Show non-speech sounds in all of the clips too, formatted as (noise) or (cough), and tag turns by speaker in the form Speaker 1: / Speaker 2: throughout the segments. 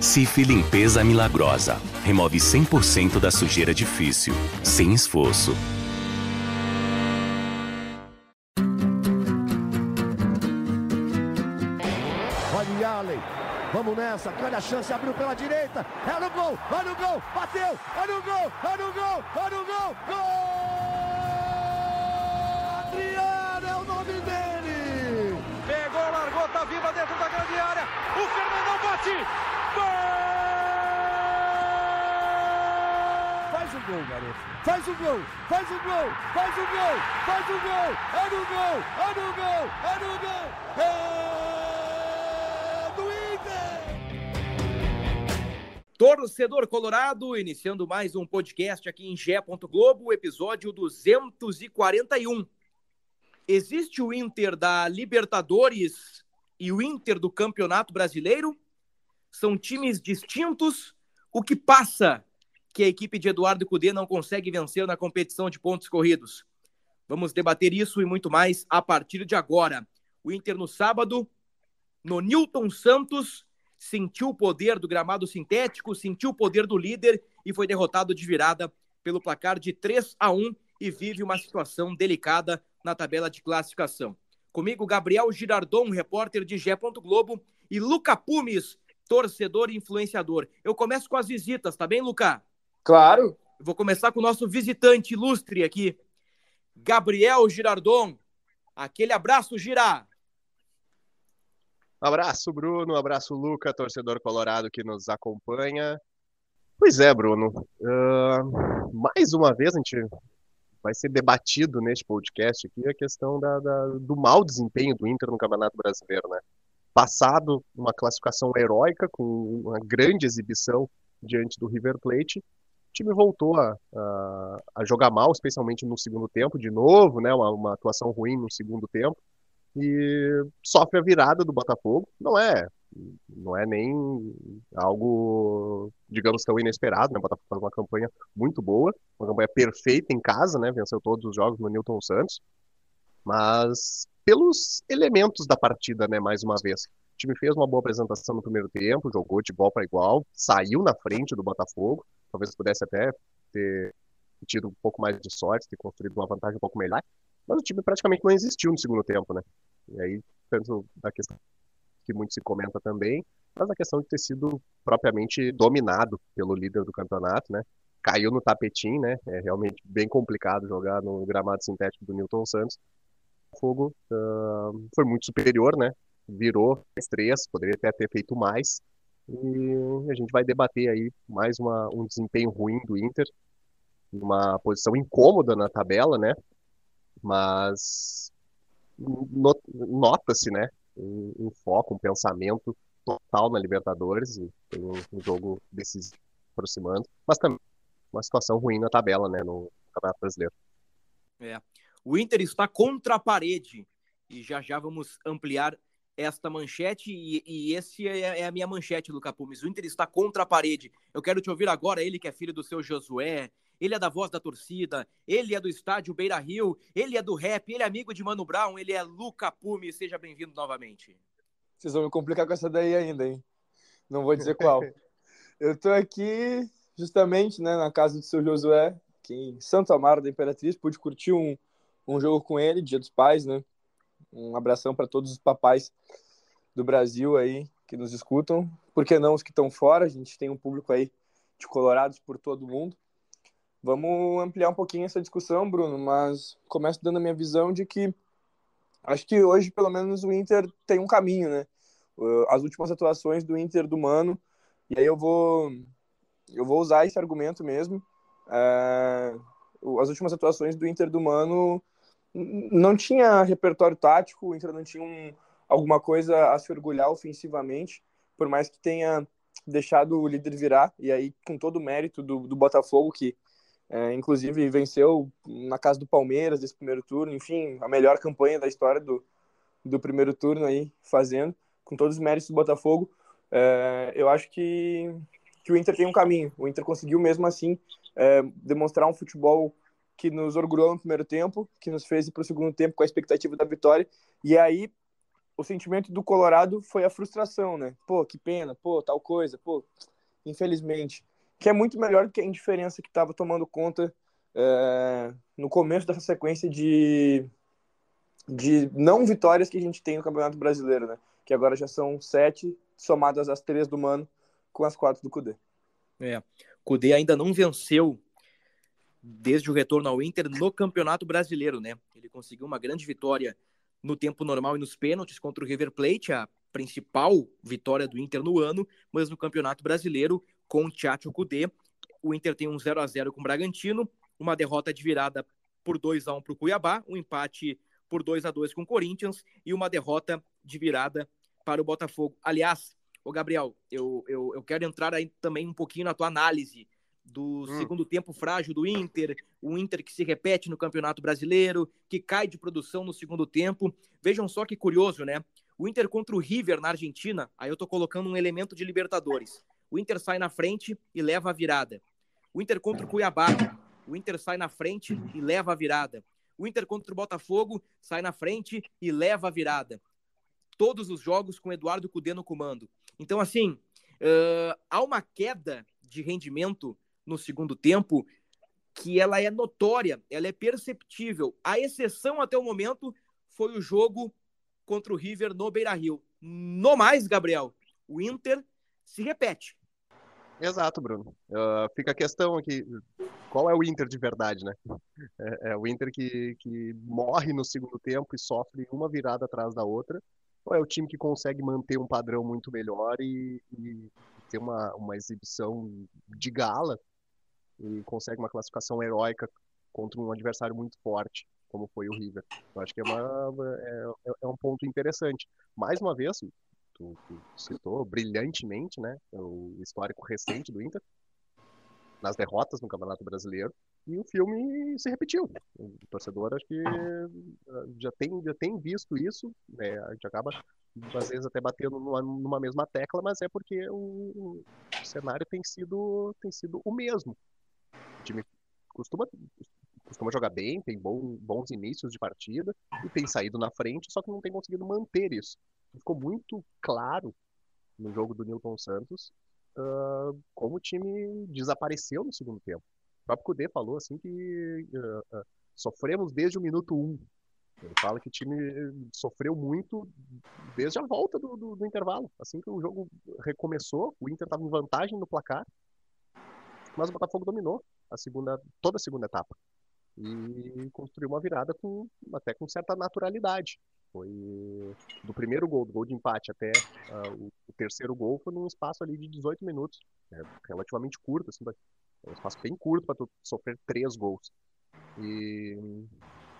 Speaker 1: Cif Limpeza Milagrosa. Remove 100% da sujeira difícil, sem esforço.
Speaker 2: Olha Allen. Vamos nessa, grande a chance, abriu pela direita, é no gol, vai no gol, bateu, é no gol, é no gol, é no gol, gol! Adriano é o nome dele!
Speaker 3: Pegou, largou, tá viva dentro da grande área, o Fernandão bate,
Speaker 2: Faz o gol, garoto. Faz o gol, faz o gol, faz o gol, faz o gol. É no gol, é no gol, é no gol. É do Inter.
Speaker 4: Torcedor Colorado, iniciando mais um podcast aqui em Gé. Globo, episódio 241. Existe o Inter da Libertadores e o Inter do Campeonato Brasileiro? São times distintos? O que passa que a equipe de Eduardo Cudê não consegue vencer na competição de pontos corridos. Vamos debater isso e muito mais a partir de agora. O Inter no sábado, no Newton Santos, sentiu o poder do gramado sintético, sentiu o poder do líder e foi derrotado de virada pelo placar de 3 a 1 e vive uma situação delicada na tabela de classificação. Comigo, Gabriel Girardon, repórter de Gé. Globo, e Luca Pumes, torcedor e influenciador. Eu começo com as visitas, tá bem, Luca?
Speaker 5: Claro.
Speaker 4: Vou começar com o nosso visitante ilustre aqui, Gabriel Girardon. Aquele abraço, Gira.
Speaker 6: Abraço, Bruno. Abraço, Luca, torcedor colorado que nos acompanha. Pois é, Bruno. Uh, mais uma vez a gente vai ser debatido neste podcast aqui a questão da, da, do mau desempenho do Inter no Campeonato Brasileiro, né? Passado uma classificação heróica com uma grande exibição diante do River Plate, time voltou a, a, a, jogar mal, especialmente no segundo tempo, de novo, né? Uma, uma, atuação ruim no segundo tempo. E sofre a virada do Botafogo. Não é, não é nem algo, digamos, tão inesperado, né? O Botafogo faz uma campanha muito boa, uma campanha perfeita em casa, né? Venceu todos os jogos no Newton Santos. Mas pelos elementos da partida, né? Mais uma vez. O time fez uma boa apresentação no primeiro tempo, jogou de igual para igual, saiu na frente do Botafogo, talvez pudesse até ter tido um pouco mais de sorte, ter construído uma vantagem um pouco melhor, mas o time praticamente não existiu no segundo tempo, né? E aí, tanto da questão que muito se comenta também, mas a questão de ter sido propriamente dominado pelo líder do campeonato, né? Caiu no tapetinho, né? É realmente bem complicado jogar no gramado sintético do Newton Santos. O Fogo uh, foi muito superior, né? Virou três, poderia até ter feito mais, e a gente vai debater aí mais uma, um desempenho ruim do Inter, uma posição incômoda na tabela, né? Mas nota-se, né? Um, um, foco, um pensamento total na Libertadores e tem um, um jogo decisivo aproximando, mas também uma situação ruim na tabela, né? No Campeonato Brasileiro.
Speaker 4: É. O Inter está contra a parede e já já vamos ampliar esta manchete e, e esse é, é, a minha manchete, Luca Pumes. O Inter está contra a parede. Eu quero te ouvir agora, ele que é filho do seu Josué, ele é da voz da torcida, ele é do estádio Beira Rio, ele é do rap, ele é amigo de Mano Brown, ele é Luca Pumes. Seja bem-vindo novamente.
Speaker 5: Vocês vão me complicar com essa daí ainda, hein? Não vou dizer qual. (laughs) Eu tô aqui justamente né, na casa do seu Josué, aqui em Santo Amaro da Imperatriz. Pude curtir um, um jogo com ele, Dia dos Pais, né? Um abração para todos os papais do Brasil aí que nos escutam. Por que não os que estão fora? A gente tem um público aí de colorados por todo mundo. Vamos ampliar um pouquinho essa discussão, Bruno, mas começo dando a minha visão de que acho que hoje, pelo menos, o Inter tem um caminho, né? As últimas atuações do Inter do Mano, e aí eu vou eu vou usar esse argumento mesmo. É, as últimas atuações do Inter do Mano não tinha repertório tático, o Inter não tinha um, alguma coisa a se orgulhar ofensivamente, por mais que tenha deixado o líder virar, e aí com todo o mérito do, do Botafogo, que é, inclusive venceu na casa do Palmeiras desse primeiro turno, enfim, a melhor campanha da história do, do primeiro turno aí, fazendo, com todos os méritos do Botafogo, é, eu acho que, que o Inter tem um caminho, o Inter conseguiu mesmo assim é, demonstrar um futebol que nos orgulhou no primeiro tempo, que nos fez ir para o segundo tempo com a expectativa da vitória. E aí, o sentimento do Colorado foi a frustração, né? Pô, que pena, pô, tal coisa, pô, infelizmente. Que é muito melhor do que a indiferença que estava tomando conta é, no começo dessa sequência de, de não vitórias que a gente tem no Campeonato Brasileiro, né? Que agora já são sete, somadas as três do Mano, com as quatro do Cudê.
Speaker 4: É, Cudê ainda não venceu desde o retorno ao Inter no Campeonato Brasileiro, né? Ele conseguiu uma grande vitória no tempo normal e nos pênaltis contra o River Plate, a principal vitória do Inter no ano, mas no Campeonato Brasileiro, com o Tchatcho o Inter tem um 0 a 0 com o Bragantino, uma derrota de virada por 2 a 1 para o Cuiabá, um empate por 2 a 2 com o Corinthians e uma derrota de virada para o Botafogo. Aliás, o Gabriel, eu, eu, eu quero entrar aí também um pouquinho na tua análise do hum. segundo tempo frágil do Inter, o Inter que se repete no Campeonato Brasileiro, que cai de produção no segundo tempo. Vejam só que curioso, né? O Inter contra o River na Argentina, aí eu tô colocando um elemento de Libertadores. O Inter sai na frente e leva a virada. O Inter contra o Cuiabá, o Inter sai na frente e leva a virada. O Inter contra o Botafogo sai na frente e leva a virada. Todos os jogos com Eduardo Cudê no comando. Então, assim, uh, há uma queda de rendimento no segundo tempo que ela é notória, ela é perceptível. A exceção até o momento foi o jogo contra o River no Beira-Rio. No mais, Gabriel, o Inter se repete.
Speaker 6: Exato, Bruno. Uh, fica a questão aqui, qual é o Inter de verdade, né? (laughs) É, é, o Inter que, que morre no segundo tempo e sofre uma virada atrás da outra, ou é o time que consegue manter um padrão muito melhor e, e ter uma, uma exibição de gala e consegue uma classificação heróica contra um adversário muito forte, como foi o River. Eu acho que é, uma, é, é um ponto interessante. Mais uma vez, tu, tu, citou brilhantemente né, o histórico recente do Inter, nas derrotas no Campeonato Brasileiro, e o filme se repetiu. O torcedor acho que já tem, já tem visto isso, né, a gente acaba às vezes até batendo numa, numa mesma tecla, mas é porque o, o cenário tem sido, tem sido o mesmo time costuma, costuma jogar bem, tem bom, bons inícios de partida e tem saído na frente, só que não tem conseguido manter isso. Ficou muito claro no jogo do Newton Santos uh, como o time desapareceu no segundo tempo. O próprio Kudê falou assim que uh, uh, sofremos desde o minuto 1. Um. Ele fala que o time sofreu muito desde a volta do, do, do intervalo. Assim que o jogo recomeçou, o Inter estava em vantagem no placar, mas o Botafogo dominou a segunda, toda a segunda etapa. E construiu uma virada com até com certa naturalidade. Foi do primeiro gol, do gol de empate até uh, o, terceiro gol foi num espaço ali de 18 minutos, é relativamente curto, assim, é um espaço bem curto para sofrer três gols. E,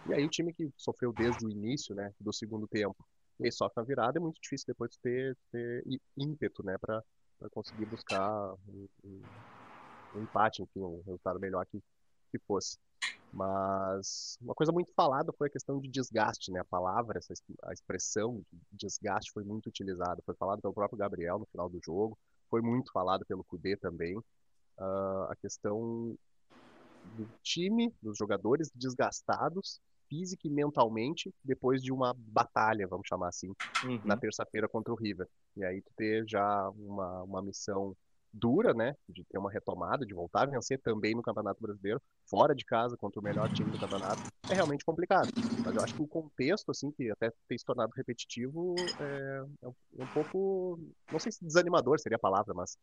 Speaker 6: e aí o time que sofreu desde o início, né, do segundo tempo, e sofre a virada, é muito difícil depois ter, ter ímpeto, né, para conseguir buscar empate, enfim, um resultado melhor que, que fosse. Mas uma coisa muito falada foi a questão de desgaste, né? A palavra, essa, a expressão de desgaste foi muito utilizada. Foi falado pelo próprio Gabriel no final do jogo, foi muito falado pelo Cudê também. Uh, a questão do time, dos jogadores desgastados física e mentalmente depois de uma batalha, vamos chamar assim, uhum. na terça-feira contra o River. E aí tu ter já uma, uma missão dura, né, de ter uma retomada, de voltar a vencer também no Campeonato Brasileiro, fora de casa, contra o melhor time do campeonato, é realmente complicado. Mas eu acho que o contexto, assim, que até tem se tornado repetitivo, é, é, um, é pouco, não sei se desanimador seria a palavra, mas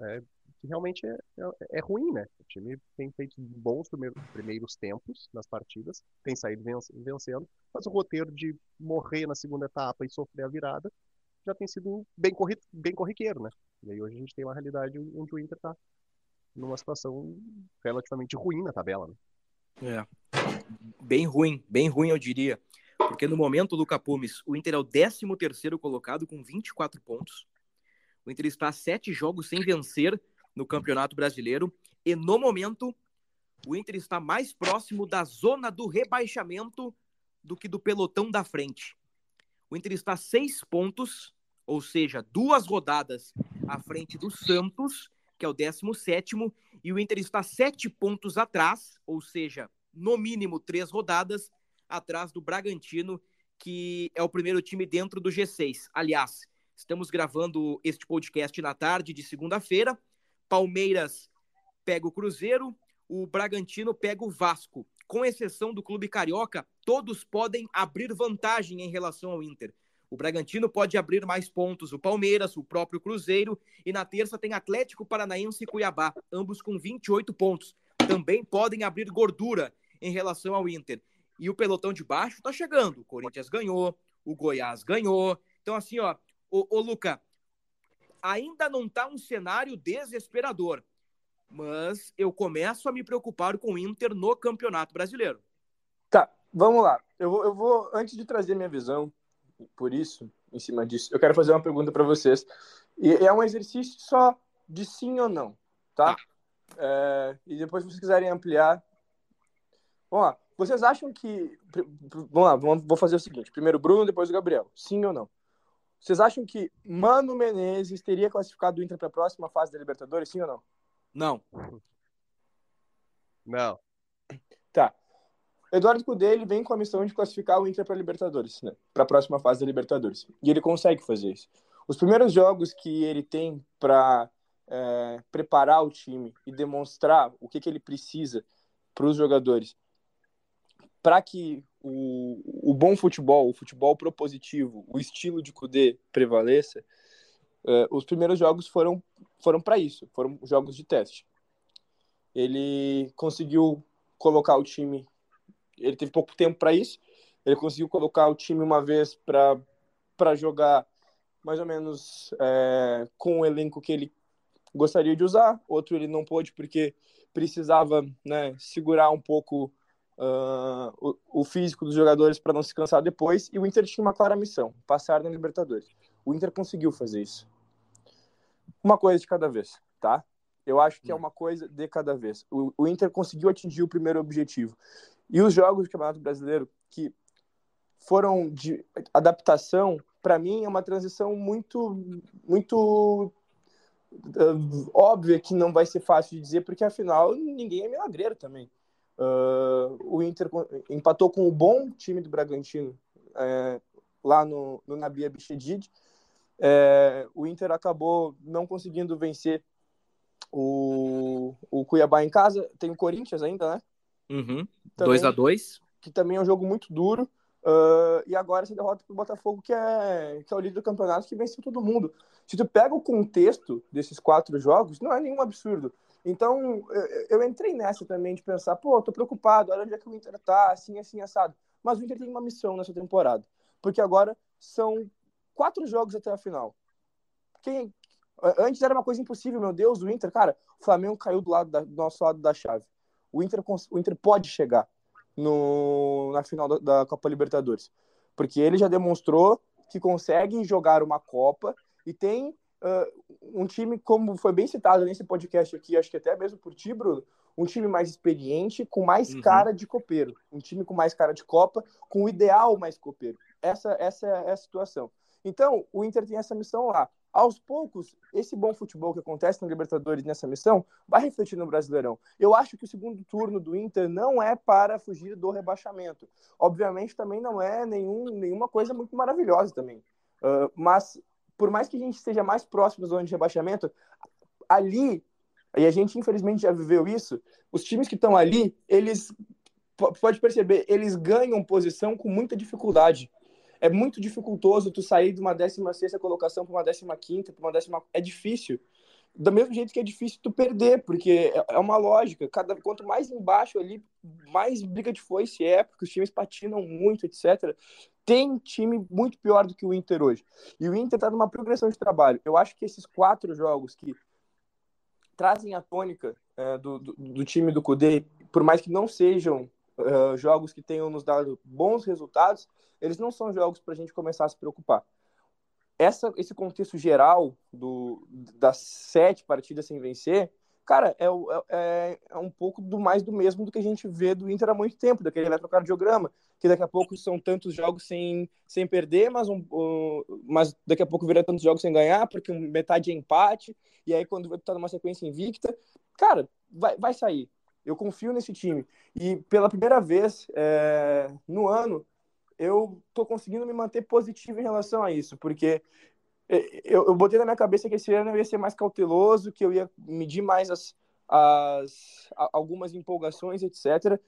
Speaker 6: é, que realmente é, é, é, ruim, né? O time tem feito bons primeiros, primeiros tempos nas partidas, tem saído vencendo, mas o roteiro de morrer na segunda etapa e sofrer a virada já tem sido bem, corri bem corriqueiro, né? E aí hoje a gente tem uma realidade onde o Inter tá numa situação relativamente ruim na tabela, né?
Speaker 4: É. Bem ruim, bem ruim eu diria. Porque no momento do Capumes, o Inter é o 13 terceiro colocado com 24 pontos. O Inter está a sete jogos sem vencer no Campeonato Brasileiro. E no momento, o Inter está mais próximo da zona do rebaixamento do que do pelotão da frente. O Inter está a seis pontos, ou seja, duas rodadas à frente do Santos, que é o 17, e o Inter está sete pontos atrás, ou seja, no mínimo três rodadas, atrás do Bragantino, que é o primeiro time dentro do G6. Aliás, estamos gravando este podcast na tarde de segunda-feira. Palmeiras pega o Cruzeiro, o Bragantino pega o Vasco. Com exceção do Clube Carioca, todos podem abrir vantagem em relação ao Inter. O Bragantino pode abrir mais pontos, o Palmeiras, o próprio Cruzeiro, e na terça tem Atlético Paranaense e Cuiabá, ambos com 28 pontos. Também podem abrir gordura em relação ao Inter. E o pelotão de baixo tá chegando. O Corinthians ganhou, o Goiás ganhou. Então, assim, ó, ô, ô Luca, ainda não tá um cenário desesperador, mas eu começo a me preocupar com o Inter no Campeonato Brasileiro.
Speaker 5: Tá, vamos lá. Eu vou, eu vou antes de trazer minha visão, por isso, em cima disso, eu quero fazer uma pergunta para vocês. E é um exercício só de sim ou não, tá? tá. É, e depois, se vocês quiserem ampliar. Vamos lá. Vocês acham que. Vamos lá, vou fazer o seguinte: primeiro o Bruno, depois o Gabriel. Sim ou não? Vocês acham que Mano Menezes teria classificado o Inter para a próxima fase da Libertadores? Sim ou não?
Speaker 4: Não.
Speaker 6: Não.
Speaker 5: Tá. Eduardo Cudê ele vem com a missão de classificar o Inter para Libertadores, né? Para a próxima fase da Libertadores. E ele consegue fazer isso. Os primeiros jogos que ele tem para é, preparar o time e demonstrar o que, que ele precisa para os jogadores para que o, o bom futebol, o futebol propositivo, o estilo de Kudê prevaleça, uh, os primeiros jogos foram, foram para isso, foram jogos de teste. Ele conseguiu colocar o time, ele teve pouco tempo para isso, ele conseguiu colocar o time uma vez para jogar mais ou menos é, com o elenco que ele gostaria de usar, outro ele não pôde porque precisava né, segurar um pouco uh, o, o, físico dos jogadores para não se cansar depois, e o Inter tinha uma clara missão, passar na Libertadores. O Inter conseguiu fazer isso. Uma coisa de cada vez, tá? Eu acho que é uma coisa de cada vez. O, o Inter conseguiu atingir o primeiro objetivo. E os jogos do Campeonato Brasileiro que foram de adaptação, para mim é uma transição muito muito uh, óbvia que não vai ser fácil de dizer, porque afinal ninguém é milagreiro também. Uh, o Inter empatou com o bom time do Bragantino é, lá no, no Nabia Bichedid. É, o Inter acabou não conseguindo vencer o, o Cuiabá em casa. Tem o Corinthians ainda, né?
Speaker 4: 2 uhum. a 2
Speaker 5: Que também é um jogo muito duro. Uh, e agora essa derrota para o Botafogo, que é, que é o líder do campeonato, que venceu todo mundo. Se tu pega o contexto desses quatro jogos, não é nenhum absurdo. Então, eu, eu, entrei nessa também de pensar, pô, tô preocupado, olha onde é que o Inter tá, assim, assim, assado. Mas o Inter tem uma missão nessa temporada, porque agora são quatro jogos até a final. Quem, antes era uma coisa impossível, meu Deus, o Inter, cara, o Flamengo caiu do lado da, do nosso lado da chave. O Inter, o Inter pode chegar no, na final da, da Copa Libertadores, porque ele já demonstrou que consegue jogar uma Copa e tem uh, um time, como foi bem citado nesse podcast aqui, acho que até mesmo por ti, Bruno, um time mais experiente, com mais uhum. cara de copeiro. Um time com mais cara de Copa, com o ideal mais copeiro. Essa, essa é a situação. Então, o Inter tem essa missão lá. Aos poucos, esse bom futebol que acontece na Libertadores nessa missão vai refletir no Brasileirão. Eu acho que o segundo turno do Inter não é para fugir do rebaixamento. Obviamente, também não é nenhum, nenhuma coisa muito maravilhosa também. Uh, mas por mais que a gente esteja mais próximo da zona de rebaixamento, ali, e a gente infelizmente já viveu isso, os times que estão ali, eles, pode perceber, eles ganham posição com muita dificuldade. É muito dificultoso tu sair de uma 16ª colocação para uma 15ª, para uma décima... É difícil. Do mesmo jeito que é difícil tu perder, porque é, é uma lógica. Cada, quanto mais embaixo ali, mais briga de foice é, porque os times patinam muito, etc tem time muito pior do que o Inter hoje. E o Inter está numa progressão de trabalho. Eu acho que esses quatro jogos que trazem a tônica é, do, do, do, time do Cudê, por mais que não sejam uh, jogos que tenham nos dado bons resultados, eles não são jogos para a gente começar a se preocupar. Essa, esse contexto geral do, das sete partidas sem vencer cara, é, é, é, um pouco do mais do mesmo do que a gente vê do Inter há muito tempo, daquele eletrocardiograma, que daqui a pouco são tantos jogos sem, sem perder, mas, um, mas daqui a pouco vira tantos jogos sem ganhar, porque metade é empate, e aí quando vai estar numa sequência invicta, cara, vai, vai sair. Eu confio nesse time. E pela primeira vez é, no ano, eu tô conseguindo me manter positivo em relação a isso, porque eu, eu botei na minha cabeça que esse ano eu ia ser mais cauteloso, que eu ia medir mais as, as algumas empolgações, etc.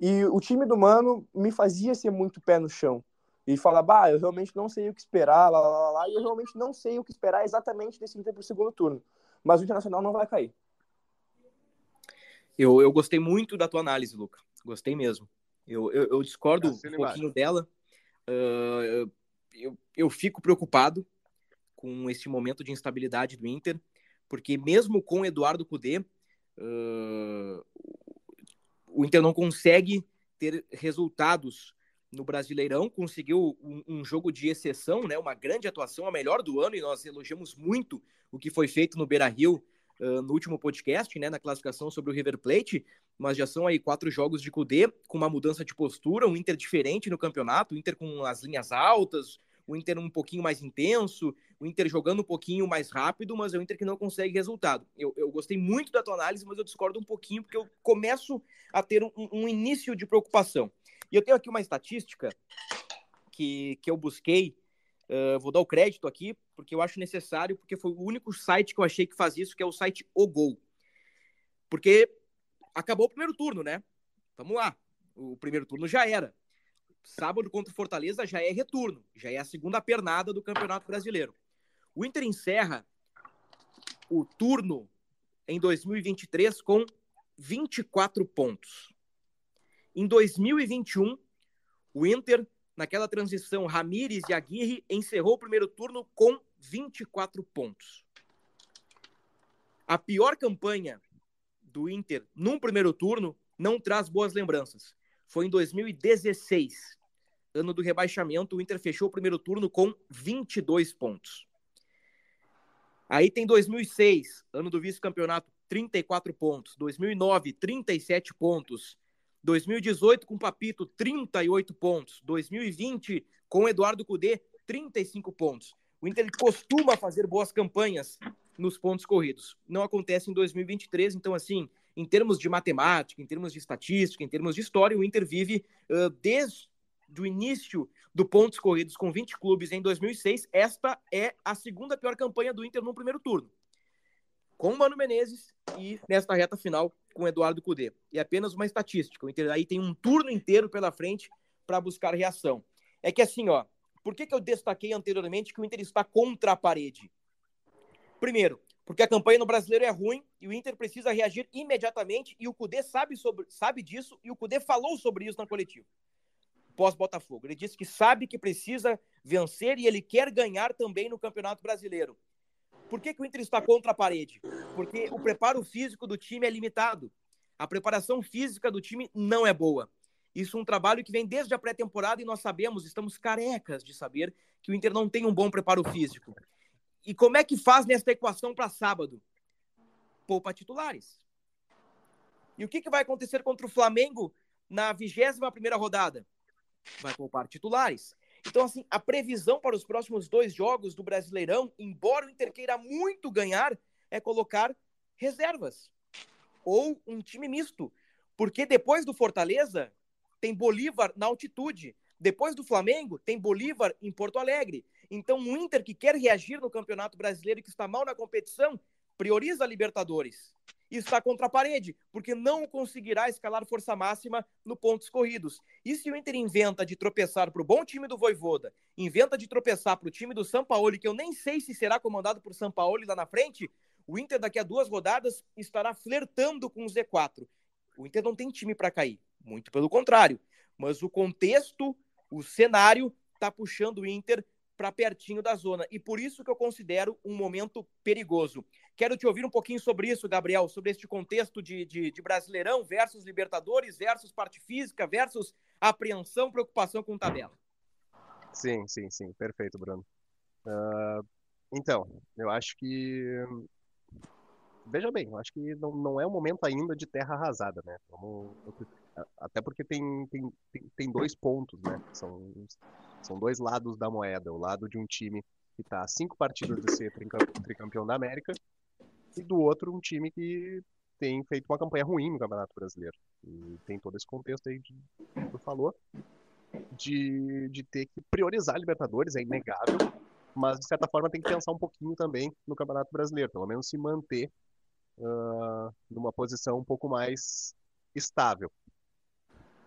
Speaker 5: E o time do Mano me fazia ser muito pé no chão. E falar, bah, eu realmente não sei o que esperar, lá, lá, lá, e eu realmente não sei o que esperar exatamente desse Inter para o segundo turno. Mas o Internacional não vai cair.
Speaker 4: Eu, eu gostei muito da tua análise, Luca. Gostei mesmo. Eu, eu, eu discordo um pouquinho dela. Uh, eu, eu fico preocupado com esse momento de instabilidade do Inter, porque mesmo com Eduardo Cudê, uh, o Inter não consegue ter resultados no Brasileirão, conseguiu um, um, jogo de exceção, né, uma grande atuação, a melhor do ano, e nós elogiamos muito o que foi feito no Beira-Rio no último podcast, né, na classificação sobre o River Plate, mas já são aí quatro jogos de Cudê, com uma mudança de postura, um Inter diferente no campeonato, o Inter com as linhas altas, o Inter um pouquinho mais intenso, o Inter jogando um pouquinho mais rápido, mas é o Inter que não consegue resultado. Eu, eu gostei muito da tua análise, mas eu discordo um pouquinho, porque eu começo a ter um, um início de preocupação. E eu tenho aqui uma estatística que, que eu busquei, uh, vou dar o crédito aqui, porque eu acho necessário, porque foi o único site que eu achei que faz isso, que é o site O Gol. Porque acabou o primeiro turno, né? Vamos lá. O primeiro turno já era sábado contra o Fortaleza já é retorno, já é a segunda pernada do Campeonato Brasileiro. O Inter encerra o turno em 2023 com 24 pontos. Em 2021, o Inter, naquela transição Ramires e Aguirre, encerrou o primeiro turno com 24 pontos. A pior campanha do Inter num primeiro turno não traz boas lembranças foi em 2016, ano do rebaixamento. O Inter fechou o primeiro turno com 22 pontos. Aí tem 2006, ano do vice-campeonato, 34 pontos. 2009, 37 pontos. 2018 com Papito, 38 pontos. 2020 com Eduardo Cudê, 35 pontos. O Inter costuma fazer boas campanhas nos pontos corridos. Não acontece em 2023, então assim, em termos de matemática, em termos de estatística, em termos de história, o Inter vive uh, desde o início do pontos corridos com 20 clubes em 2006. Esta é a segunda pior campanha do Inter no primeiro turno. Com o Mano Menezes e nesta reta final com Eduardo Cudê. E apenas uma estatística. O Inter aí tem um turno inteiro pela frente para buscar reação. É que assim, ó, por que, que eu destaquei anteriormente que o Inter está contra a parede? Primeiro, porque a campanha no brasileiro é ruim e o Inter precisa reagir imediatamente e o Cudê sabe, sobre, sabe disso e o Cudê falou sobre isso na coletiva pós-Botafogo. Ele disse que sabe que precisa vencer e ele quer ganhar também no Campeonato Brasileiro. Por que, que o Inter está contra a parede? Porque o preparo físico do time é limitado. A preparação física do time não é boa. Isso é um trabalho que vem desde a pré-temporada e nós sabemos, estamos carecas de saber que o Inter não tem um bom preparo físico. E como é que faz nesta equação para sábado? Poupa titulares. E o que, que vai acontecer contra o Flamengo na 21 primeira rodada? Vai poupar titulares. Então, assim, a previsão para os próximos dois jogos do Brasileirão, embora o Inter queira muito ganhar, é colocar reservas. Ou um time misto. Porque depois do Fortaleza, tem Bolívar na altitude. Depois do Flamengo, tem Bolívar em Porto Alegre. Então, o Inter que quer reagir no Campeonato Brasileiro e que está mal na competição, prioriza a Libertadores. Está contra a parede, porque não conseguirá escalar força máxima no pontos corridos. E se o Inter inventa de tropeçar para o bom time do Voivoda, inventa de tropeçar para o time do São Paulo, que eu nem sei se será comandado por São Paulo lá na frente, o Inter daqui a duas rodadas estará flertando com o Z4. O Inter não tem time para cair, muito pelo contrário. Mas o contexto, o cenário, está puxando o Inter para pertinho da zona. E por isso que eu considero um momento perigoso. Quero te ouvir um pouquinho sobre isso, Gabriel, sobre este contexto de, de, de Brasileirão versus Libertadores, versus parte física, versus apreensão, preocupação com tabela.
Speaker 6: Sim, sim, sim. Perfeito, Bruno. Uh, então, eu acho que. Veja bem, eu acho que não, não é o momento ainda de terra arrasada, né? Vamos... Até porque tem, tem, tem dois pontos, né? São são dois lados da moeda. O lado de um time que está a cinco partidas de ser tricampeão da América e do outro um time que tem feito uma campanha ruim no Campeonato Brasileiro. E tem todo esse contexto aí que tu falou. de, de ter que priorizar a Libertadores, é inegável, mas de certa forma tem que pensar um pouquinho também no Campeonato Brasileiro, pelo menos se manter uh, numa posição um pouco mais estável.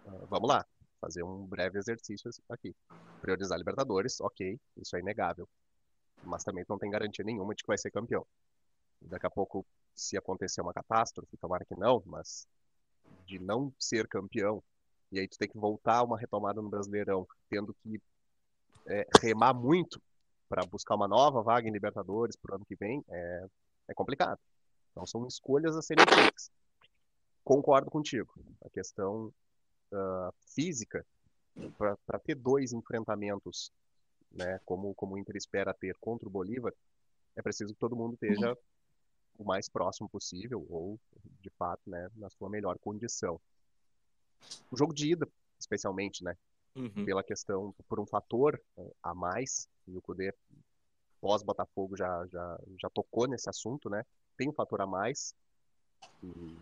Speaker 6: Uh, vamos lá, fazer um breve exercício aqui. Priorizar Libertadores, ok, isso é inegável. Mas também não tem garantia nenhuma de que vai ser campeão. Daqui a pouco, se acontecer uma catástrofe, tomara que não, mas de não ser campeão, e aí tu tem que voltar uma retomada no Brasileirão, tendo que é, remar muito para buscar uma nova vaga em Libertadores para o ano que vem, é, é complicado. Então são escolhas a serem feitas. Concordo contigo. A questão uh, física, para ter dois enfrentamentos, né, como, como o Inter espera ter contra o Bolívar, é preciso que todo mundo esteja o mais próximo possível, ou, de fato, né, na sua melhor condição. O jogo de ida, especialmente, né, uhum. pela questão, por um fator uh, a mais, e o Cudê, pós-Botafogo, já, já, já tocou nesse assunto, né, tem um fator a mais,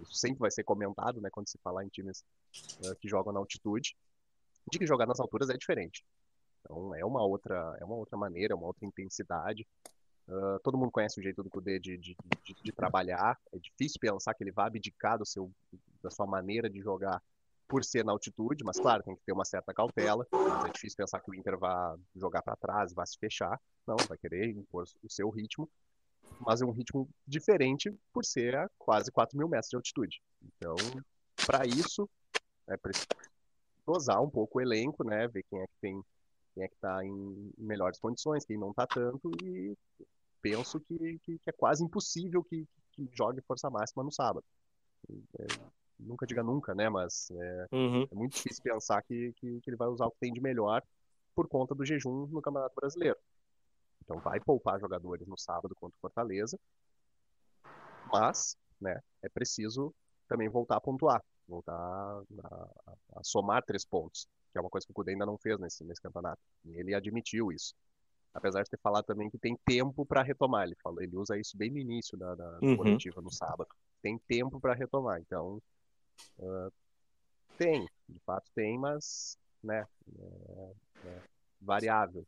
Speaker 6: isso sempre vai ser comentado, né, quando se falar em times uh, que jogam na altitude, de que jogar nas alturas é diferente. Então é uma outra, é uma outra maneira, é uma outra intensidade. Uh, todo mundo conhece o jeito do Kudê de, de, de, de, trabalhar. É difícil pensar que ele vai abdicar do seu, da sua maneira de jogar por ser na altitude, mas claro, tem que ter uma certa cautela. Mas é difícil pensar que o Inter vai jogar para trás, vai se fechar. Não, vai querer impor o seu ritmo mas é um ritmo diferente por ser a quase 4 mil metros de altitude. Então, para isso, é preciso dosar um pouco o elenco, né? Ver quem é que tem, quem é que está em melhores condições, quem não está tanto, e penso que, que, que, é quase impossível que, que jogue força máxima no sábado. É, nunca diga nunca, né? Mas é, uhum. é muito difícil pensar que, que, que ele vai usar o que tem de melhor por conta do jejum no Campeonato Brasileiro. Então vai poupar jogadores no sábado contra o Fortaleza. Mas, né, é preciso também voltar a pontuar, voltar a, a, somar três pontos, que é uma coisa que o Cudê ainda não fez nesse, nesse campeonato. E ele admitiu isso. Apesar de ter falado também que tem tempo para retomar. Ele falou, ele usa isso bem no início da, da uhum. coletiva, no sábado. Tem tempo para retomar. Então, uh, tem, de fato tem, mas, né, é, é variável.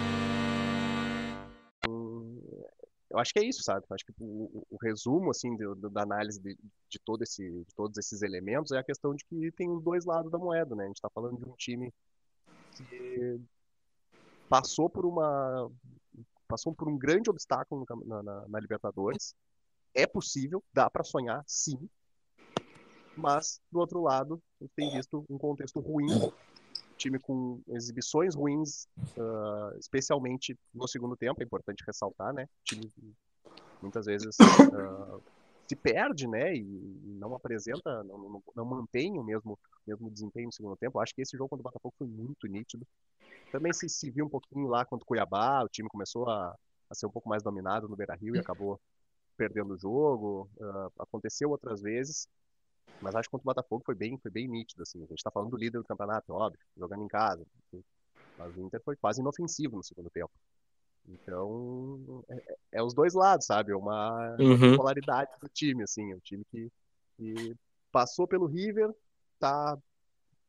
Speaker 6: Eu acho que é isso, sabe? Eu acho que o, o resumo, assim, do, do, da análise de, de, todo esse, de todos esses elementos é a questão de que tem os dois lados da moeda, né? A gente está falando de um time que passou por uma passou por um grande obstáculo na, na, na Libertadores. É possível, dá para sonhar, sim. Mas do outro lado, a gente tem visto um contexto ruim time com exibições ruins, uh, especialmente no segundo tempo, é importante ressaltar, né? O time muitas vezes uh, se perde, né? E não apresenta, não, não, não, mantém o mesmo, mesmo desempenho no segundo tempo. Acho que esse jogo contra o Botafogo foi muito nítido. Também se, se viu um pouquinho lá contra o Cuiabá, o time começou a, a ser um pouco mais dominado no Beira Rio e acabou perdendo o jogo. Uh, aconteceu outras vezes, mas acho que contra o Botafogo foi bem, foi bem nítido, assim. A gente tá falando do líder do campeonato, óbvio, jogando em casa. Mas o Inter foi quase inofensivo no segundo tempo. Então, é, é, é os dois lados, sabe? É uma, uhum. polaridade do time, assim. É um time que, que passou pelo River, tá,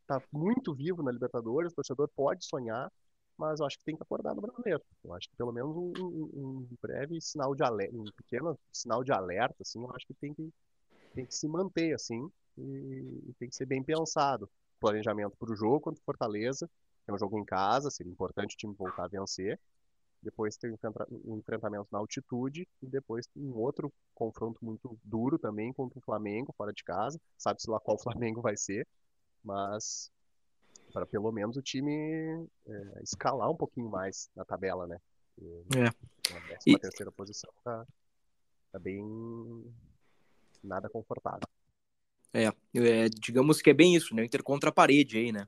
Speaker 6: tá muito vivo na Libertadores, o torcedor pode sonhar, mas eu acho que tem que acordar no brasileiro. Eu acho que pelo menos um, um, um breve sinal de alerta, um pequeno sinal de alerta, assim, eu acho que tem que, tem que se manter, assim, e, e tem que ser bem pensado. Planejamento para o jogo contra o Fortaleza, é um jogo em casa, seria importante o time voltar a vencer. Depois tem um enfrentamento na altitude e depois um outro confronto muito duro também contra o Flamengo, fora de casa. Sabe-se lá qual (laughs) Flamengo vai ser, mas para pelo menos o time é, escalar um pouquinho mais na tabela, né? E, é. A décima e... terceira posição tá, tá bem nada confortável.
Speaker 4: É, é, digamos que é bem isso, né? Inter contra a parede aí, né?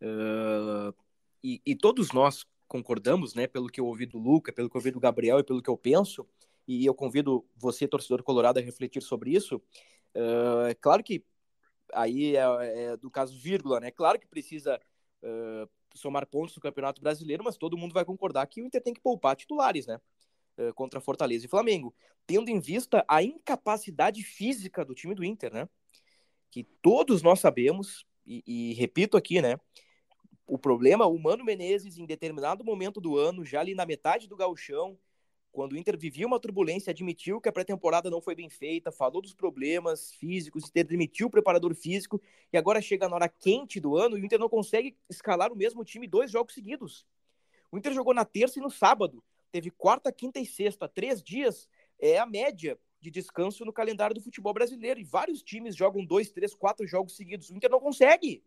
Speaker 4: Uh, e, e, todos nós concordamos, né? Pelo que eu ouvi do Luca, pelo que eu ouvi do Gabriel e pelo que eu penso, e eu convido você, torcedor colorado, a refletir sobre isso. Uh, é claro que aí é, é, do caso vírgula, né? Claro que precisa uh, somar pontos no Campeonato Brasileiro, mas todo mundo vai concordar que o Inter tem que poupar titulares, né? Uh, contra Fortaleza e Flamengo, tendo em vista a incapacidade física do time do Inter, né? Que todos nós sabemos, e, e repito aqui, né? O problema, o Mano Menezes, em determinado momento do ano, já ali na metade do gauchão, quando o Inter vivia uma turbulência, admitiu que a pré-temporada não foi bem feita, falou dos problemas físicos, demitiu o preparador físico, e agora chega na hora quente do ano e o Inter não consegue escalar o mesmo time dois jogos seguidos. O Inter jogou na terça e no sábado, teve quarta, quinta e sexta, três dias, é a média de descanso no calendário do futebol brasileiro, e vários times jogam dois, três, quatro jogos seguidos. O Inter não consegue.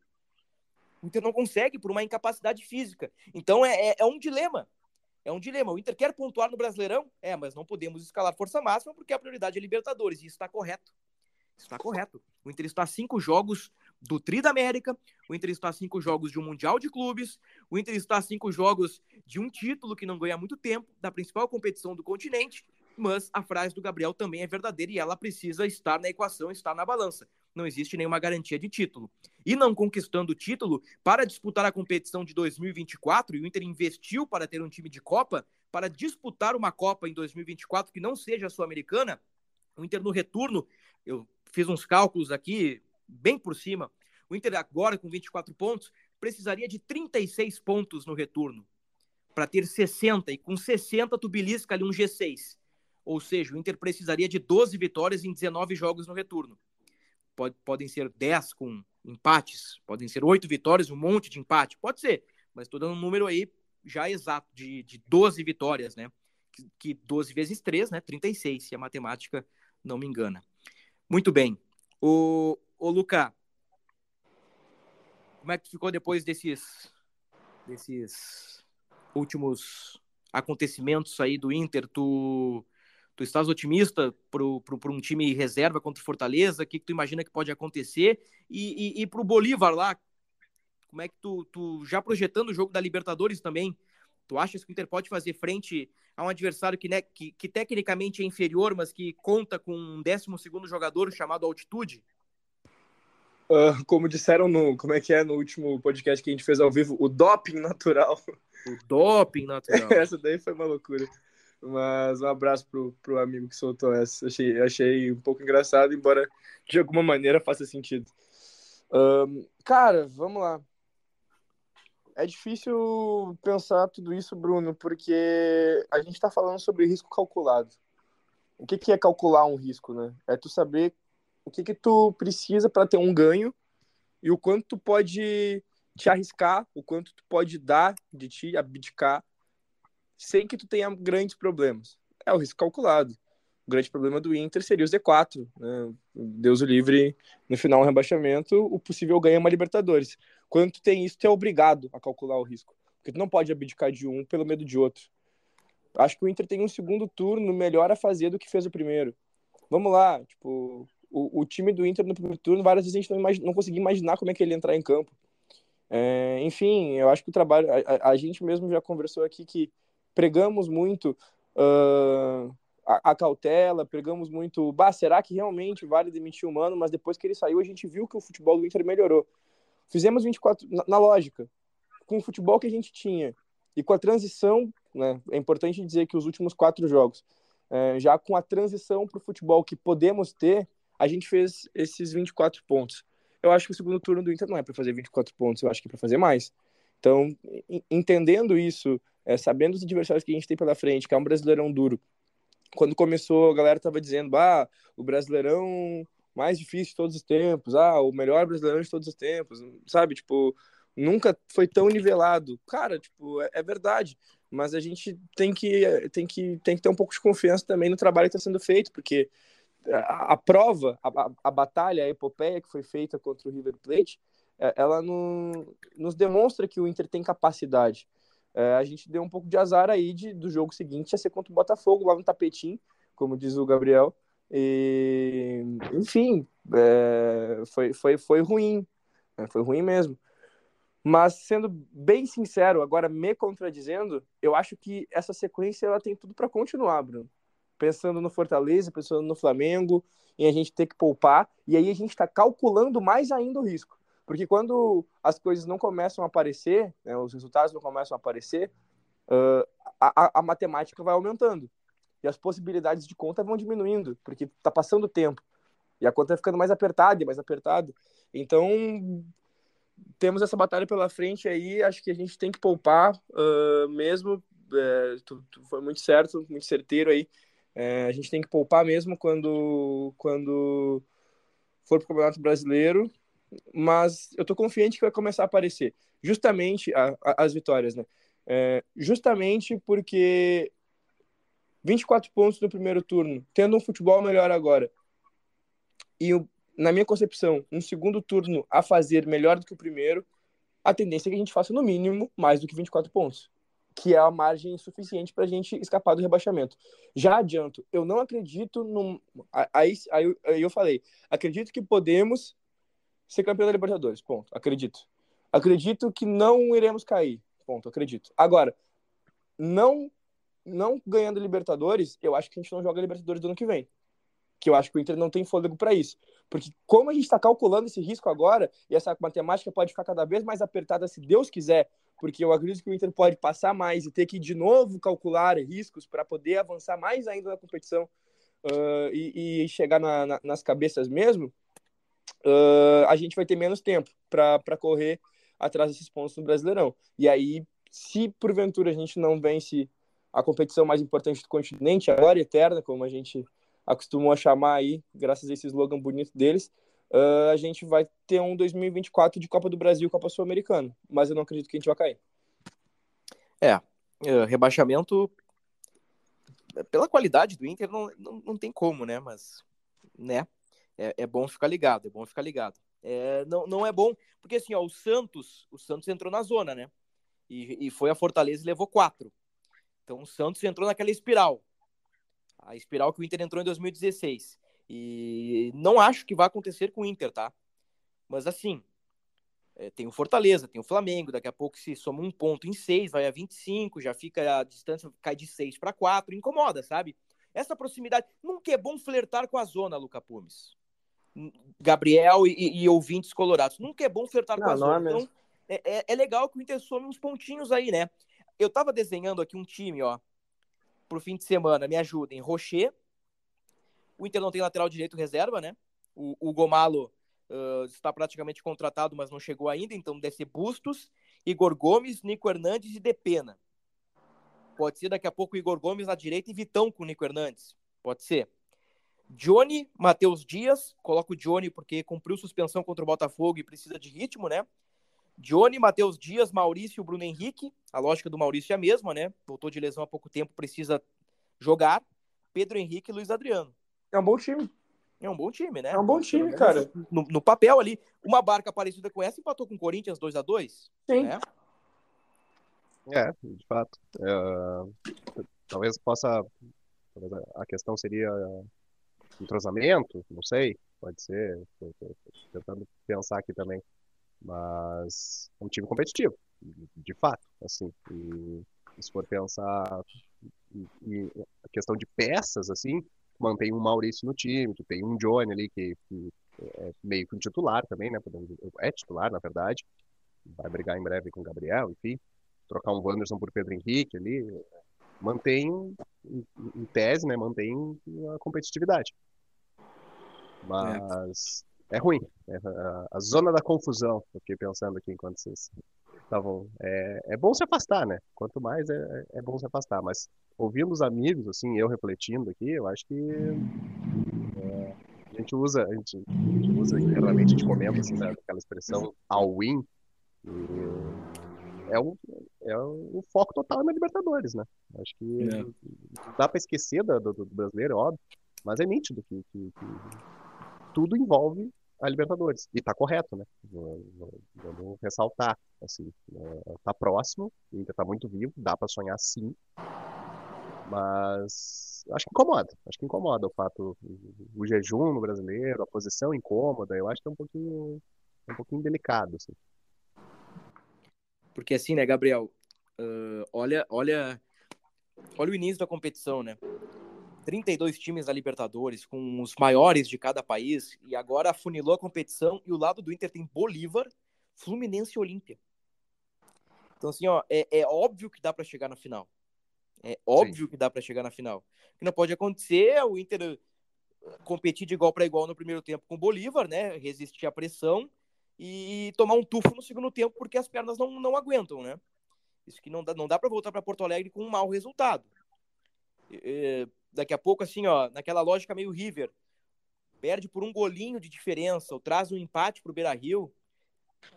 Speaker 4: O Inter não consegue por uma incapacidade física. Então é, é, é um dilema é um dilema. O Inter quer pontuar no Brasileirão? É, mas não podemos escalar força máxima porque a prioridade é Libertadores. E isso está correto. Está correto. O Inter está cinco jogos do Tri da América, o Inter está a cinco jogos de um Mundial de Clubes, o Inter está a cinco jogos de um título que não ganha muito tempo, da principal competição do continente, mas a frase do Gabriel também é verdadeira e ela precisa estar na equação, estar na balança não existe nenhuma garantia de título. E não conquistando o título, para disputar a competição de 2024, e o Inter investiu para ter um time de Copa, para disputar uma Copa em 2024 que não seja sul-americana, o Inter no retorno, eu fiz uns cálculos aqui, bem por cima, o Inter agora com 24 pontos, precisaria de 36 pontos no retorno, para ter 60, e com 60 tu belisca ali um G6. Ou seja, o Inter precisaria de 12 vitórias em 19 jogos no retorno pode, podem ser 10 com empates, podem ser 8 vitórias, um monte de empate, pode ser, mas estou dando um número aí já exato de, de 12 vitórias, né? Que, que 12 vezes 3, né? 36, se a matemática não me engana. Muito bem. O, o Luca, como é que ficou depois desses, desses últimos acontecimentos aí do Inter? Tu Tu estás otimista para um time reserva contra o Fortaleza? O que, que tu imagina que pode acontecer? E, e, e para o Bolívar lá, como é que tu, tu, já projetando o jogo da Libertadores também, tu achas que o Inter pode fazer frente a um adversário que, né, que, que tecnicamente é inferior, mas que conta com um 12 jogador chamado Altitude?
Speaker 5: Uh, como disseram no. Como é que é no último podcast que a gente fez ao vivo? O doping natural.
Speaker 4: O doping natural. (laughs)
Speaker 5: Essa daí foi uma loucura. Mas um abraço pro, pro amigo que soltou essa. Achei, achei um pouco engraçado, embora de alguma maneira faça sentido. Um, cara, vamos lá. É difícil pensar tudo isso, Bruno, porque a gente está falando sobre risco calculado. O que, que é calcular um risco, né? É tu saber o que, que tu precisa para ter um ganho e o quanto tu pode te arriscar, o quanto tu pode dar de ti, abdicar sem que tu tenha grandes problemas. É o risco calculado. O grande problema do Inter seria o Z4, né? Deus o livre, no final um rebaixamento, o possível ganho é uma Libertadores. Quando tu tem isso, tu é obrigado a calcular o risco, porque tu não pode abdicar de um pelo medo de outro. Acho que o Inter tem um segundo turno melhor a fazer do que fez o primeiro. Vamos lá, tipo, o, o time do Inter no primeiro turno, várias vezes a gente não, não conseguia imaginar como é que ele ia entrar em campo. É, enfim, eu acho que o trabalho, a, a, a gente mesmo já conversou aqui que pregamos muito uh, a, a, cautela, pregamos muito, bah, será que realmente vale demitir o Mano? Mas depois que ele saiu, a gente viu que o futebol do Inter melhorou. Fizemos 24, na, na lógica, com o futebol que a gente tinha e com a transição, né, é importante dizer que os últimos quatro jogos, é, já com a transição para o futebol que podemos ter, a gente fez esses 24 pontos. Eu acho que o segundo turno do Inter não é para fazer 24 pontos, eu acho que é para fazer mais. Então, entendendo isso, é, sabendo os adversários que a gente tem pela frente, que é um brasileirão duro. Quando começou, a galera tava dizendo, ah, o brasileirão mais difícil de todos os tempos, ah, o melhor brasileirão de todos os tempos, sabe? Tipo, nunca foi tão nivelado. Cara, tipo, é, é verdade, mas a gente tem que, tem, que, tem que ter um pouco de confiança também no trabalho que está sendo feito, porque a, a prova, a, a, batalha, a epopeia que foi feita contra o River Plate, é, ela não, nos demonstra que o Inter tem capacidade. É, a gente deu um pouco de azar aí de, do jogo seguinte ia ser contra o Botafogo, lá no tapetinho, como diz o Gabriel. E, enfim, é, foi, foi, foi ruim. Né? Foi ruim mesmo. Mas sendo bem sincero, agora me contradizendo, eu acho que essa sequência ela tem tudo para continuar, Bruno. Pensando no Fortaleza, pensando no Flamengo, em a gente ter que poupar, e aí a gente está calculando mais ainda o risco. Porque quando as coisas não começam a aparecer, né, os resultados não começam a aparecer, uh, a, a, matemática vai aumentando. E as possibilidades de conta vão diminuindo, porque está passando o tempo. E a conta vai ficando mais apertada e mais apertada. Então, temos essa batalha pela frente aí. Acho que a gente tem que poupar uh, mesmo. É, tu, tu, foi muito certo, muito certeiro aí. É, a gente tem que poupar mesmo quando, quando for para o Campeonato Brasileiro. Mas eu estou confiante que vai começar a aparecer. Justamente a, a, as vitórias, né? É, justamente porque 24 pontos no primeiro turno, tendo um futebol melhor agora, e na minha concepção, um segundo turno a fazer melhor do que o primeiro, a tendência é que a gente faça no mínimo mais do que 24 pontos, que é a margem suficiente para a gente escapar do rebaixamento. Já adianto, eu não acredito num. Aí, aí, aí eu falei, acredito que podemos ser campeão da Libertadores, ponto. Acredito. Acredito que não iremos cair, ponto. Acredito. Agora, não não ganhando Libertadores, eu acho que a gente não joga Libertadores do ano que vem que eu acho que o Inter não tem fôlego para isso. Porque como a gente está calculando esse risco agora, e essa matemática pode ficar cada vez mais apertada se Deus quiser, porque eu acredito que o Inter pode passar mais e ter que de novo calcular riscos para poder avançar mais ainda na competição uh, e, e, chegar na, na, nas cabeças mesmo, uh, a gente vai ter menos tempo para correr atrás desses pontos no Brasileirão. E aí, se porventura a gente não vence a competição mais importante do continente, a glória eterna, como a gente acostumam a chamar aí, graças a esse slogan bonito deles, uh, a gente vai ter um 2024 de Copa do Brasil, Copa Sul-Americana. Mas eu não acredito que a gente vai cair.
Speaker 4: É, uh, rebaixamento pela qualidade do Inter não, não, não tem como, né? Mas, né? É, é bom ficar ligado, é bom ficar ligado. É, não, não é bom, porque assim, ó, o Santos, o Santos entrou na zona, né? E, e foi a Fortaleza e levou quatro. Então o Santos entrou naquela espiral a espiral que o Inter entrou em 2016. E não acho que vai acontecer com o Inter, tá? Mas assim, é, tem o Fortaleza, tem o Flamengo, daqui a pouco se soma um ponto em seis, vai a 25, já fica a distância, cai de seis para quatro, incomoda, sabe? Essa proximidade, nunca é bom flertar com a zona, Luca Pumes. Gabriel e, e ouvintes colorados, nunca é bom flertar não, com a zona. É então, é, é, é, legal que o Inter some uns pontinhos aí, né? Eu tava desenhando aqui um time, ó, pro fim de semana, me ajudem. Rocher. O Inter não tem lateral direito reserva, né? O, o Gomalo uh, está praticamente contratado, mas não chegou ainda, então deve ser Bustos, Igor Gomes, Nico Hernandes e Depena. Pode ser daqui a pouco Igor Gomes na direita e Vitão com o Nico Hernandes. Pode ser. Johnny, Matheus Dias, coloco o Johnny porque cumpriu suspensão contra o Botafogo e precisa de ritmo, né? Johnny, Matheus Dias, Maurício e Bruno Henrique. A lógica do Maurício é a mesma, né? Voltou de lesão há pouco tempo, precisa jogar. Pedro Henrique e Luiz Adriano.
Speaker 5: É um bom time.
Speaker 4: É um bom time, né?
Speaker 5: É um bom time, cara.
Speaker 4: No, no, papel ali, uma barca parecida com essa empatou com o Corinthians 2 a 2
Speaker 5: Sim. Né?
Speaker 6: É, de fato. É, talvez possa. Talvez a questão seria entrosamento, não sei. Pode ser. Tô, tô, tô tentando pensar aqui também. Mas é um time competitivo, de fato, assim. E, se for pensar em, a questão de peças, assim, mantém um Maurício no time, tu tem um Johnny ali que, que é meio que um titular também, né? É titular, na verdade. Vai brigar em breve com o Gabriel, enfim. Trocar um Wanderson por Pedro Henrique ali. Mantém, em tese, né? Mantém a competitividade. É. Mas é ruim. É a, a, zona da confusão. Eu fiquei pensando aqui enquanto vocês estavam. É, é bom se afastar, né? Quanto mais é, é bom se afastar. Mas ouvindo os amigos, assim, eu refletindo aqui, eu acho que é, a gente usa, a gente, a gente usa internamente, a gente comenta assim, né, aquela expressão all win. é o, é o foco total na Libertadores, né? Acho que é. dá para esquecer do, do, do, brasileiro, óbvio, mas é nítido que, que, que tudo envolve a Libertadores. E tá correto, né? Vamos ressaltar, assim, é, tá próximo, ainda tá muito vivo, dá para sonhar sim, mas acho que incomoda, acho que incomoda o fato, o jejum no brasileiro, a posição incômoda, eu acho que é um pouquinho, é um pouquinho delicado, assim.
Speaker 4: Porque assim, né, Gabriel? Uh, olha, olha, olha o início da competição, né? 32 times da Libertadores, com os maiores de cada país, e agora afunilou a competição e o lado do Inter tem Bolívar, Fluminense e Olímpia. Então, assim, ó, é, é óbvio que dá para chegar na final. É óbvio Sim. que dá para chegar na final. O que não pode acontecer é o Inter eh, competir de igual para igual no primeiro tempo com o Bolívar, né? Resistir à pressão e tomar um tufo no segundo tempo porque as pernas não, não aguentam, né? Isso que não dá, não dá para voltar para Porto Alegre com um mau resultado. É, daqui a pouco, assim, ó, naquela lógica meio River, perde por um golinho de diferença ou traz um empate para o Beira Rio,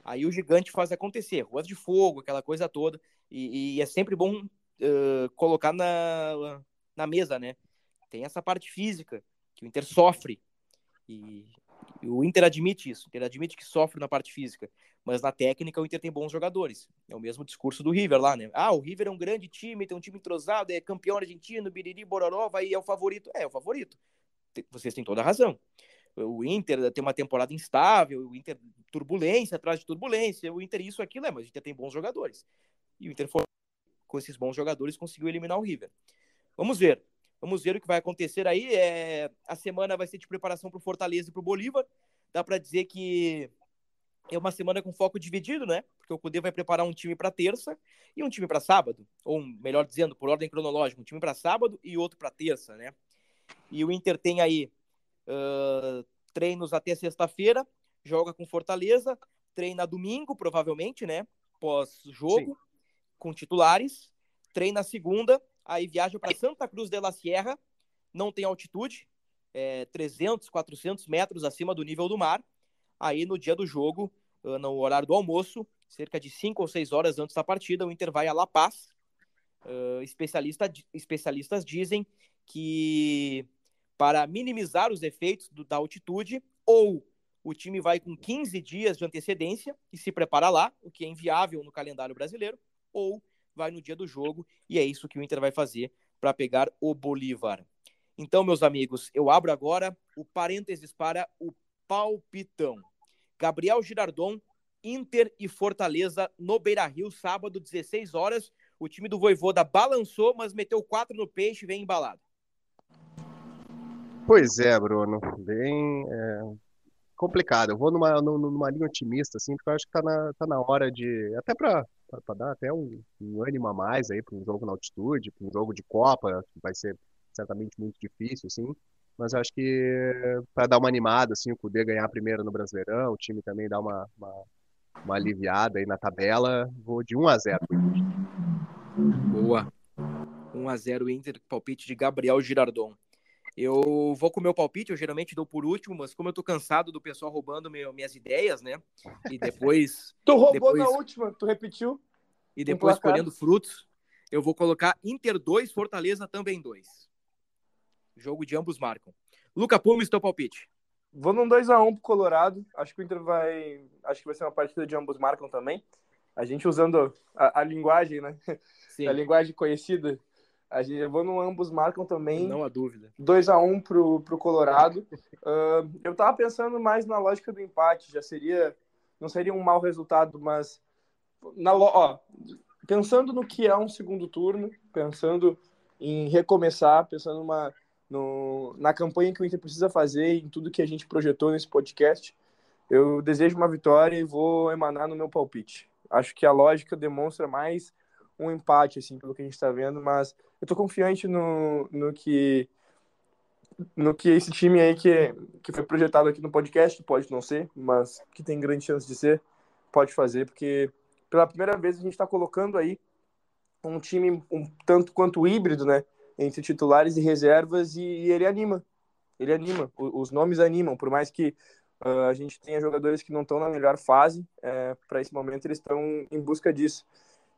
Speaker 4: aí o gigante faz acontecer. Ruas de fogo, aquela coisa toda. E, e é sempre bom uh, colocar na, na mesa, né? Tem essa parte física que o Inter sofre. E, e o Inter admite isso. O Inter admite que sofre na parte física. Mas na técnica o Inter tem bons jogadores. É o mesmo discurso do River lá, né? Ah, o River é um grande time, tem um time entrosado, é campeão argentino, biriri, bororó, vai é o favorito. É, é o favorito. Vocês têm toda a razão. O Inter tem uma temporada instável, o Inter turbulência atrás de turbulência, o Inter isso, aquilo, é, mas o Inter tem bons jogadores. E o Inter foi com esses bons jogadores conseguiu eliminar o River. Vamos ver. Vamos ver o que vai acontecer aí. É... A semana vai ser de preparação para o Fortaleza e para o Bolívar. Dá para dizer que é uma semana com foco dividido, né? Porque o Cudê vai preparar um time para terça e um time para sábado, ou melhor dizendo, por ordem cronológica, um time para sábado e outro para terça, né? E o Inter tem aí uh, treinos até sexta-feira, joga com Fortaleza, treina domingo, provavelmente, né? Pós-jogo, com titulares, treina segunda, aí viaja para Santa Cruz de la Sierra, não tem altitude, é 300, 400 metros acima do nível do mar. Aí no dia do jogo, no horário do almoço, cerca de 5 ou 6 horas antes da partida, o Inter vai a La Paz. Uh, especialista, especialistas dizem que para minimizar os efeitos do, da altitude, ou o time vai com 15 dias de antecedência e se prepara lá, o que é inviável no calendário brasileiro, ou vai no dia do jogo, e é isso que o Inter vai fazer para pegar o Bolívar. Então, meus amigos, eu abro agora o parênteses para o palpitão. Gabriel Girardon, Inter e Fortaleza no Beira-Rio, sábado, 16 horas. O time do Voivoda balançou, mas meteu quatro no peixe e vem embalado.
Speaker 6: Pois é, Bruno. Bem é, complicado. Eu vou numa, numa linha otimista, assim, porque eu acho que tá na, tá na hora de. Até para dar até um, um ânimo a mais aí para um jogo na altitude, para um jogo de Copa, que vai ser certamente muito difícil, assim. Mas acho que para dar uma animada, assim, o Cudê ganhar primeiro no Brasileirão, o time também dar uma, uma, uma aliviada aí na tabela, vou de 1 a 0
Speaker 4: Boa. 1 a 0 Inter, palpite de Gabriel Girardon. Eu vou com o meu palpite, eu geralmente dou por último, mas como eu tô cansado do pessoal roubando meu, minhas ideias, né? E depois. (laughs)
Speaker 5: tu roubou
Speaker 4: depois,
Speaker 5: na última, tu repetiu.
Speaker 4: E depois colhendo frutos, eu vou colocar Inter 2, Fortaleza também 2. Jogo de ambos marcam. Luca Pumes, teu palpite.
Speaker 5: Vou num 2x1 pro Colorado. Acho que o Inter vai. Acho que vai ser uma partida de ambos marcam também. A gente usando a, a linguagem, né? Sim. A linguagem conhecida. A gente, vou no ambos marcam também.
Speaker 4: Não há dúvida.
Speaker 5: 2x1 pro, pro Colorado. Uh, eu tava pensando mais na lógica do empate. Já seria. Não seria um mau resultado, mas. Na, ó, pensando no que é um segundo turno, pensando em recomeçar, pensando numa no, na campanha que o Inter precisa fazer, em tudo que a gente projetou nesse podcast. Eu desejo uma vitória e vou emanar no meu palpite. Acho que a lógica demonstra mais um empate, assim, pelo que a gente está vendo, mas eu estou confiante no, no que no que esse time aí que, que foi projetado aqui no podcast, pode não ser, mas que tem grande chance de ser, pode fazer, porque pela primeira vez a gente está colocando aí um time um tanto quanto híbrido, né? Entre titulares e reservas e, e ele anima. Ele anima. Os nomes animam, por mais que uh, a gente tenha jogadores que não estão na melhor fase, é, para esse momento eles estão em busca disso.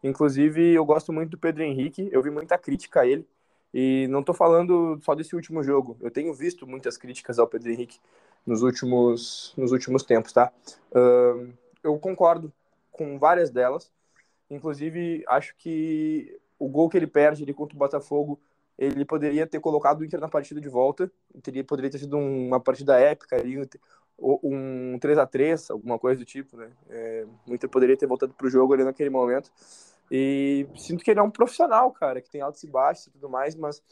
Speaker 5: Inclusive, eu gosto muito do Pedro Henrique, eu vi muita crítica a ele, e não estou falando só desse último jogo, eu tenho visto muitas críticas ao Pedro Henrique nos últimos, nos últimos tempos, tá? Uh, eu concordo com várias delas, inclusive acho que o gol que ele perde contra o Botafogo ele poderia ter colocado o Inter na partida de volta, teria, poderia ter sido uma partida épica um 3 a 3 alguma coisa do tipo, né? É, o Inter poderia ter voltado pro jogo ali naquele momento. E sinto que ele é um profissional, cara, que tem altos e baixos e tudo mais, mas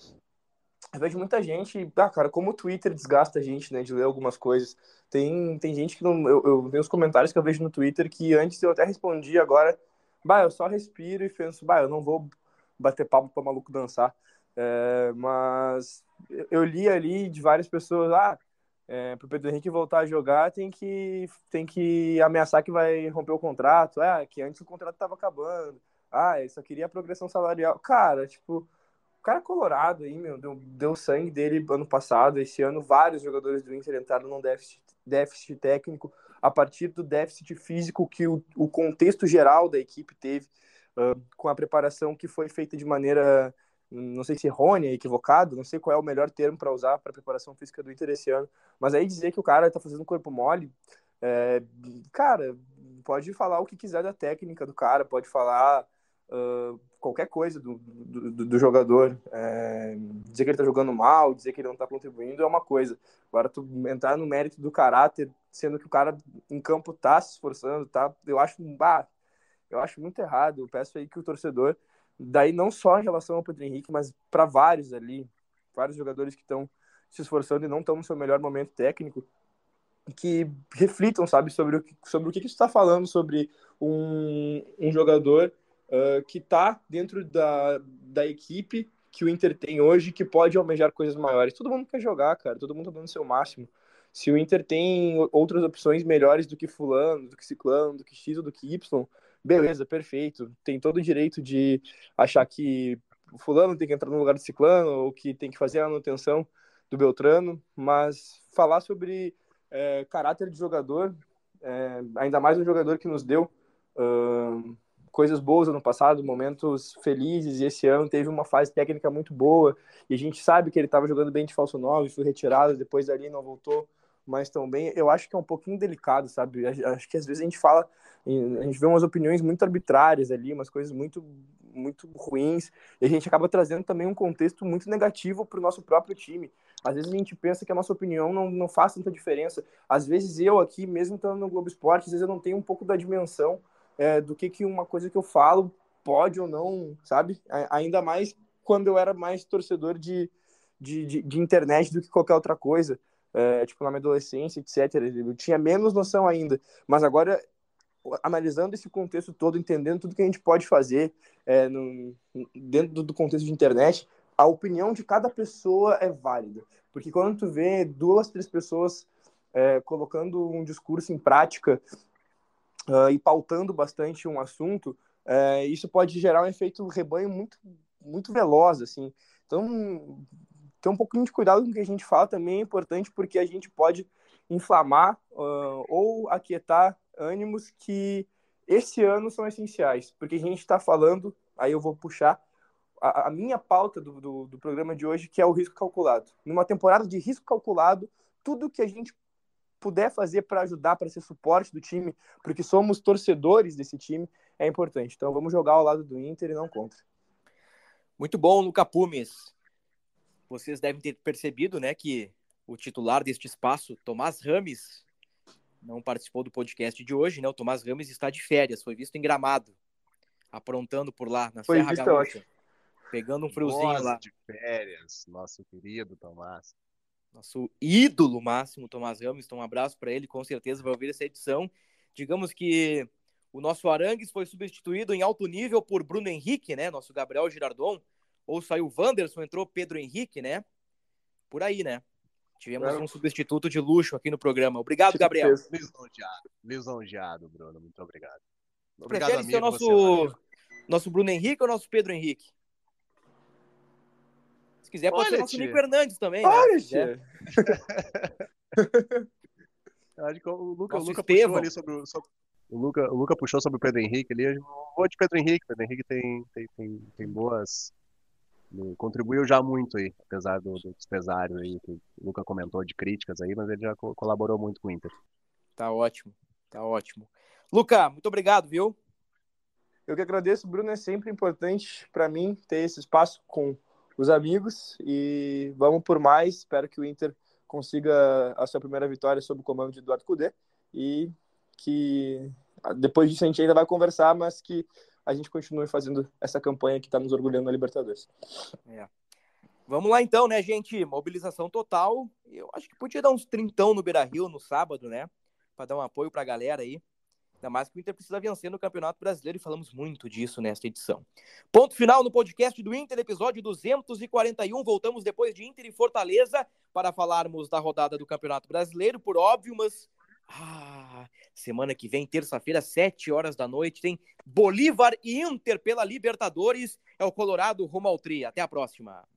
Speaker 5: eu vejo muita gente, ah, cara, como o Twitter desgasta a gente, né, de ler algumas coisas. Tem, tem gente que não. Eu, eu tenho os comentários que eu vejo no Twitter que antes eu até respondi, agora, bah, eu só respiro e penso, bah, eu não vou bater papo para maluco dançar. É, mas eu li ali de várias pessoas, ah, é, para o Pedro Henrique voltar a jogar, tem que, tem que ameaçar que vai romper o contrato. Ah, que antes o contrato estava acabando. Ah, ele só queria a progressão salarial. Cara, tipo, o cara é colorado aí, meu, deu, deu sangue dele ano passado. Esse ano, vários jogadores do Inter entraram num déficit, déficit técnico a partir do déficit físico que o, o contexto geral da equipe teve, uh, com a preparação que foi feita de maneira não sei se errônea, equivocado, não sei qual é o melhor termo para usar para preparação física do Inter esse ano, mas aí dizer que o cara tá fazendo corpo mole, é, cara, pode falar o que quiser da técnica do cara, pode falar uh, qualquer coisa do, do, do jogador, é, dizer que ele tá jogando mal, dizer que ele não tá contribuindo é uma coisa, agora tu entrar no mérito do caráter, sendo que o cara em campo tá se esforçando, tá, eu acho, bah, eu acho muito errado, eu peço aí que o torcedor Daí não só em relação ao Pedro Henrique, mas para vários ali, vários jogadores que estão se esforçando e não estão no seu melhor momento técnico, que reflitam, sabe, sobre o que, sobre o que, que está falando sobre um, um jogador uh, que está dentro da, da equipe que o Inter tem hoje, que pode almejar coisas maiores. Todo mundo quer jogar, cara, todo mundo está dando seu máximo. Se o Inter tem outras opções melhores do que fulano, do que ciclano, do que X ou do que Y, beleza, perfeito. Tem todo o direito de achar que o fulano tem que entrar no lugar do ciclano ou que tem que fazer a manutenção do Beltrano, mas falar sobre é, caráter de jogador, é, ainda mais um jogador que nos deu uh, coisas boas no passado, momentos felizes, e esse ano teve uma fase técnica muito boa, e a gente sabe que ele estava jogando bem de falso 9, foi retirado, depois dali não voltou mais tão bem, eu acho que é um pouquinho delicado, sabe? Acho que às vezes a gente fala, a gente vê umas opiniões muito arbitrárias ali, umas coisas muito muito ruins, e a gente acaba trazendo também um contexto muito negativo para o nosso próprio time. Às vezes a gente pensa que a nossa opinião não, não faz tanta diferença. Às vezes eu aqui, mesmo estando no Globo Esporte, às vezes eu não tenho um pouco da dimensão é, do que, que uma coisa que eu falo pode ou não, sabe? Ainda mais quando eu era mais torcedor de, de, de, de internet do que qualquer outra coisa é, tipo, na minha adolescência, etc. Eu tinha menos noção ainda, mas agora, analisando esse contexto todo, entendendo tudo que a gente pode fazer é, no, dentro do contexto de internet, a opinião de cada pessoa é válida. Porque quando tu vê duas, três pessoas é, colocando um discurso em prática uh, e pautando bastante um assunto, é, isso pode gerar um efeito rebanho muito, muito veloz, assim. Então, ter um pouquinho de cuidado com o que a gente fala também é importante, porque a gente pode inflamar uh, ou aquietar ânimos que esse ano são essenciais, porque a gente está falando, aí eu vou puxar a, a minha pauta do, do, do, programa de hoje, que é o risco calculado. Numa temporada de risco calculado, tudo que a gente puder fazer para ajudar, para ser suporte do time, porque somos torcedores desse time, é importante. Então vamos jogar ao lado do Inter e não contra.
Speaker 4: Muito bom, Luca Pumes vocês devem ter percebido, né, que o titular deste espaço, Tomás Rames, não participou do podcast de hoje, né? O Tomás Rames está de férias, foi visto em Gramado, aprontando por lá na foi Serra Gaúcha, pegando um friozinho Nossa, lá.
Speaker 6: de férias, nosso querido Tomás.
Speaker 4: Nosso ídolo máximo, Tomás Ramos. Então, um abraço para ele, com certeza vai ouvir essa edição. Digamos que o nosso Arangues foi substituído em alto nível por Bruno Henrique, né? Nosso Gabriel Girardon ou saiu o Wanderson, entrou Pedro Henrique, né? Por aí, né? Tivemos um substituto de luxo aqui no programa. Obrigado, Gabriel.
Speaker 6: Lisonjeado, lisonjeado, Bruno. Muito obrigado.
Speaker 4: Obrigado, Prefere ser o nosso, nosso Bruno Henrique ou nosso Pedro Henrique? Se quiser, pode Olha, ser nosso tia. Nico Hernandes também. Né?
Speaker 5: Olha, né? (laughs)
Speaker 6: o Luca, o Luca puxou ali sobre o, sobre, o Luca, o Luca puxou sobre o Pedro Henrique ali. Vou de Pedro Henrique. Pedro Henrique tem, tem, tem, tem boas contribuiu já muito aí, apesar do, do despesário aí que o Luca comentou de críticas aí, mas ele já co colaborou muito com o Inter.
Speaker 4: Tá ótimo, tá ótimo. Luca, muito obrigado, viu?
Speaker 5: Eu que agradeço, Bruno, é sempre importante para mim ter esse espaço com os amigos e vamos por mais. Espero que o Inter consiga a sua primeira vitória sob o comando de Eduardo Cudê e que depois disso a gente ainda vai conversar, mas que a gente continue fazendo essa campanha que está nos orgulhando na Libertadores.
Speaker 4: É. Vamos lá então, né, gente? Mobilização total. Eu acho que podia dar uns trintão no Beira Rio no sábado, né? Para dar um apoio para a galera aí. Ainda mais que o Inter precisa vencer no Campeonato Brasileiro e falamos muito disso nesta edição. Ponto final no podcast do Inter, episódio 241. Voltamos depois de Inter e Fortaleza para falarmos da rodada do Campeonato Brasileiro, por óbvio, mas. Ah, semana que vem, terça-feira, 7 horas da noite, tem Bolívar e Inter pela Libertadores. É o Colorado rumo ao Tri. Até a próxima.